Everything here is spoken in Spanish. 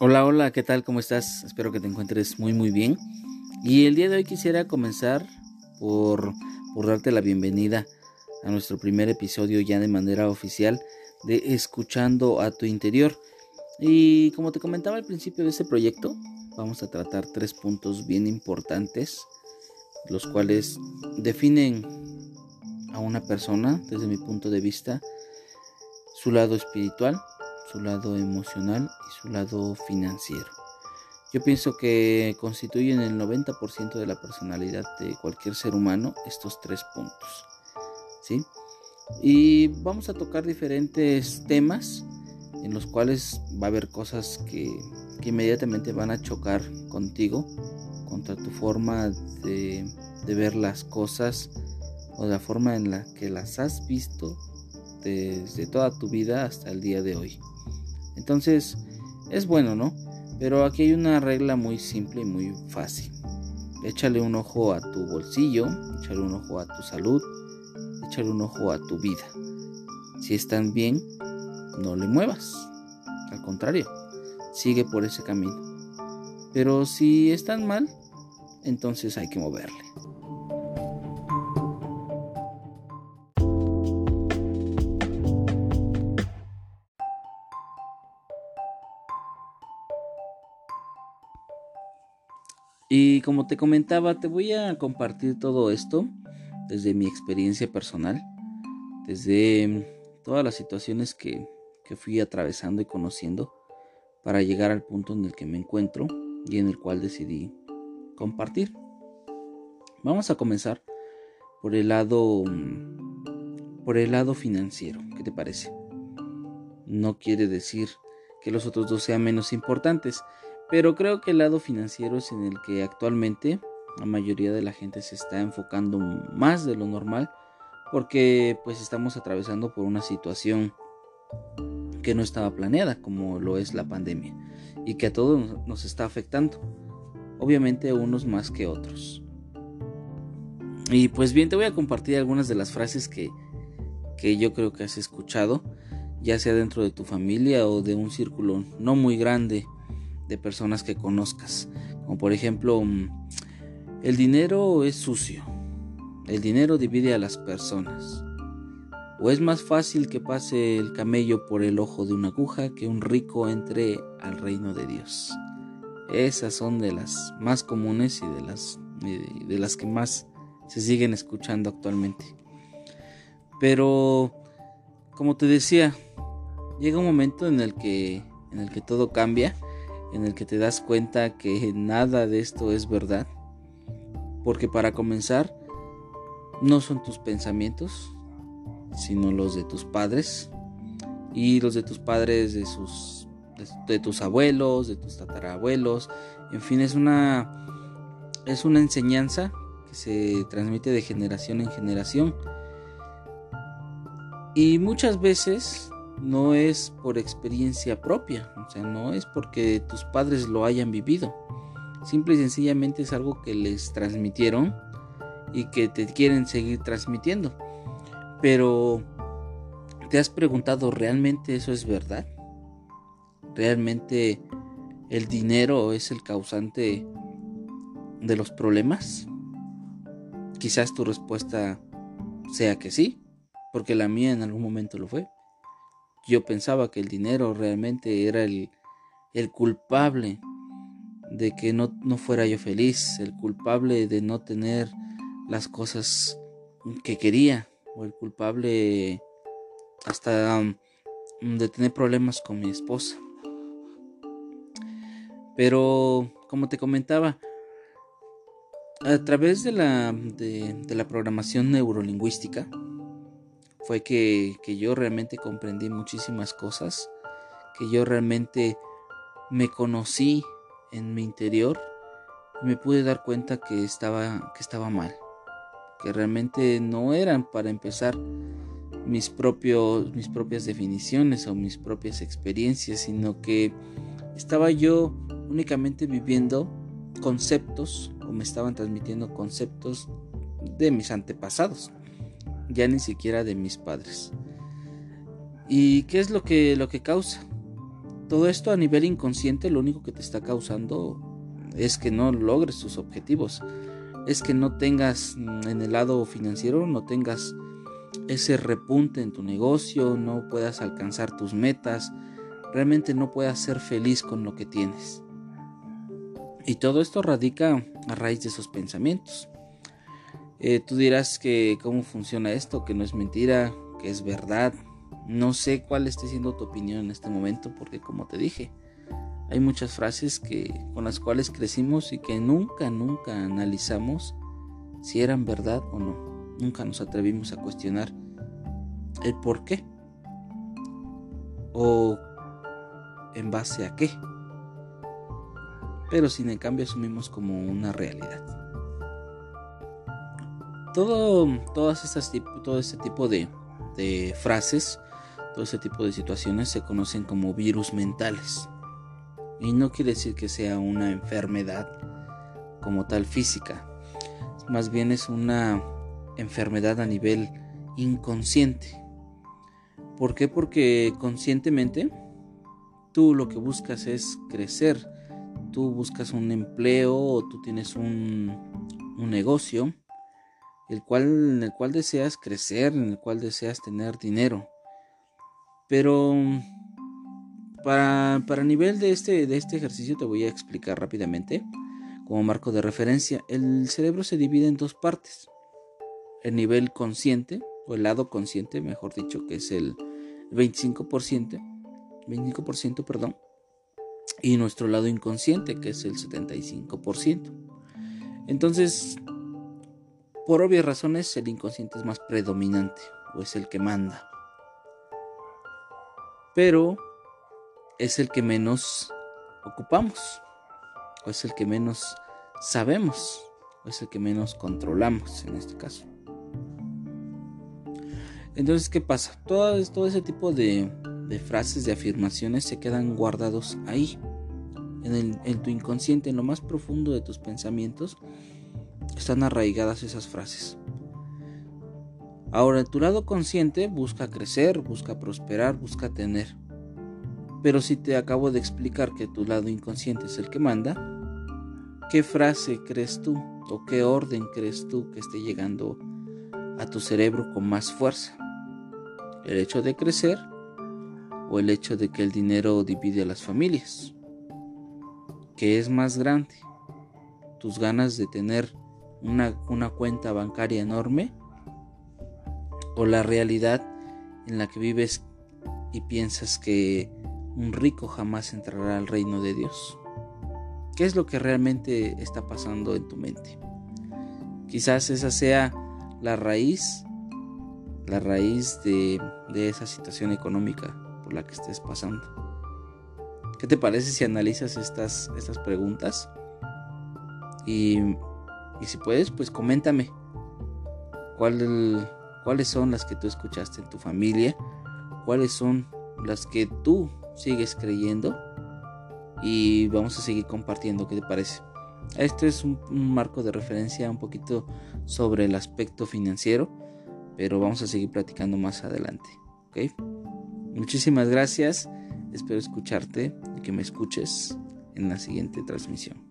Hola, hola, ¿qué tal? ¿Cómo estás? Espero que te encuentres muy, muy bien. Y el día de hoy quisiera comenzar por, por darte la bienvenida a nuestro primer episodio ya de manera oficial de Escuchando a tu interior. Y como te comentaba al principio de este proyecto, vamos a tratar tres puntos bien importantes, los cuales definen a una persona desde mi punto de vista, su lado espiritual, su lado emocional y su lado financiero. Yo pienso que constituyen el 90% de la personalidad de cualquier ser humano estos tres puntos. ¿Sí? Y vamos a tocar diferentes temas en los cuales va a haber cosas que, que inmediatamente van a chocar contigo, contra tu forma de, de ver las cosas o la forma en la que las has visto desde toda tu vida hasta el día de hoy. Entonces, es bueno, ¿no? Pero aquí hay una regla muy simple y muy fácil. Échale un ojo a tu bolsillo, échale un ojo a tu salud, échale un ojo a tu vida. Si están bien, no le muevas. Al contrario, sigue por ese camino. Pero si están mal, entonces hay que moverle. Y como te comentaba, te voy a compartir todo esto desde mi experiencia personal, desde todas las situaciones que, fui atravesando y conociendo para llegar al punto en el que me encuentro y en el cual decidí compartir. Vamos a comenzar por el lado por el lado financiero, ¿qué te parece? No quiere decir que los otros dos sean menos importantes, pero creo que el lado financiero es en el que actualmente la mayoría de la gente se está enfocando más de lo normal porque pues estamos atravesando por una situación que no estaba planeada como lo es la pandemia y que a todos nos está afectando. Obviamente unos más que otros. Y pues bien, te voy a compartir algunas de las frases que, que yo creo que has escuchado, ya sea dentro de tu familia o de un círculo no muy grande de personas que conozcas. Como por ejemplo, mm, el dinero es sucio. El dinero divide a las personas. O es más fácil que pase el camello por el ojo de una aguja que un rico entre al reino de Dios. Esas son de las más comunes y de las, de las que más se siguen escuchando actualmente. Pero, como te decía, llega un momento en el que, en el que todo cambia en el que te das cuenta que nada de esto es verdad. Porque para comenzar, no son tus pensamientos, sino los de tus padres y los de tus padres de sus de, tus abuelos, de tus tatarabuelos, en fin, es una es una enseñanza que se transmite de generación en generación. Y muchas veces no es por experiencia propia, o sea, no es porque tus padres lo hayan vivido. Simple y sencillamente es algo que les transmitieron y que te quieren seguir transmitiendo. Pero, ¿te has preguntado realmente eso es verdad? ¿Realmente el dinero es el causante de los problemas? Quizás tu respuesta sea que sí, porque la mía en algún momento lo fue. Yo pensaba que el dinero realmente era el, culpable de que no, fuera yo feliz, el culpable de no tener las cosas que quería, o el culpable hasta de tener problemas con mi esposa. Pero, como te comentaba, a través de la, de la programación neurolingüística, fue que, yo realmente comprendí muchísimas cosas, que yo realmente me conocí en mi interior y me pude dar cuenta que estaba, que estaba mal, que realmente no eran para empezar mis, propios, mis propias definiciones o mis propias experiencias, sino que estaba yo únicamente viviendo conceptos o me estaban transmitiendo conceptos de mis antepasados ya ni siquiera de mis padres. ¿Y qué es lo que, lo que causa? todo esto a nivel inconsciente lo único que te está causando es que no logres tus objetivos. Es que no tengas en el lado financiero, no tengas ese repunte en tu negocio, no puedas alcanzar tus metas, realmente no puedas ser feliz con lo que tienes. Y todo esto radica a raíz de esos pensamientos. Eh, tú dirás que cómo funciona esto, que no es mentira, que es verdad. No sé cuál esté siendo tu opinión en este momento, porque como te dije, hay muchas frases que, con las cuales crecimos y que nunca, nunca analizamos si eran verdad o no. Nunca nos atrevimos a cuestionar el por qué o en base a qué. Pero sin en cambio asumimos como una realidad. Todo, todas estas, todo este tipo de, frases, todo este tipo de situaciones se conocen como virus mentales. Y no quiere decir que sea una enfermedad como tal física. Más bien es una enfermedad a nivel inconsciente. ¿Por qué? Porque conscientemente tú lo que buscas es crecer. Tú buscas un empleo o tú tienes un negocio el cual, en el cual deseas crecer, en el cual deseas tener dinero. Pero para, para nivel de este, de este ejercicio te voy a explicar rápidamente como marco de referencia. El cerebro se divide en dos partes. El nivel consciente, o el lado consciente, mejor dicho, que es el 25%, 25%, perdón, y nuestro lado inconsciente, que es el 75%. Entonces, por obvias razones, el inconsciente es más predominante, o es el que manda. Pero es el que menos ocupamos, o es el que menos sabemos, o es el que menos controlamos en este caso. Entonces, ¿qué pasa? Todo, ese tipo de, frases, de afirmaciones se quedan guardados ahí, en, en tu inconsciente, en lo más profundo de tus pensamientos, están arraigadas esas frases. Ahora, tu lado consciente busca crecer, busca prosperar, busca tener. Pero si te acabo de explicar que tu lado inconsciente es el que manda, ¿qué frase crees tú o qué orden crees tú que esté llegando a tu cerebro con más fuerza? ¿El hecho de crecer o el hecho de que el dinero divide a las familias? ¿Qué es más grande? ¿Tus ganas de tener una, una cuenta bancaria enorme? ¿O la realidad en la que vives y piensas que un rico jamás entrará al reino de Dios. ¿Qué es lo que realmente está pasando en tu mente? Quizás esa sea la raíz, la raíz de, esa situación económica por la que estés pasando. ¿Qué te parece si analizas estas, estas preguntas? Y, y, si puedes, pues coméntame cuál, cuáles son las que tú escuchaste en tu familia, cuáles son las que tú sigues creyendo y vamos a seguir compartiendo, ¿qué te parece? Este es un, marco de referencia un poquito sobre el aspecto financiero, pero vamos a seguir platicando más adelante, ¿ok? Muchísimas gracias, espero escucharte y que me escuches en la siguiente transmisión.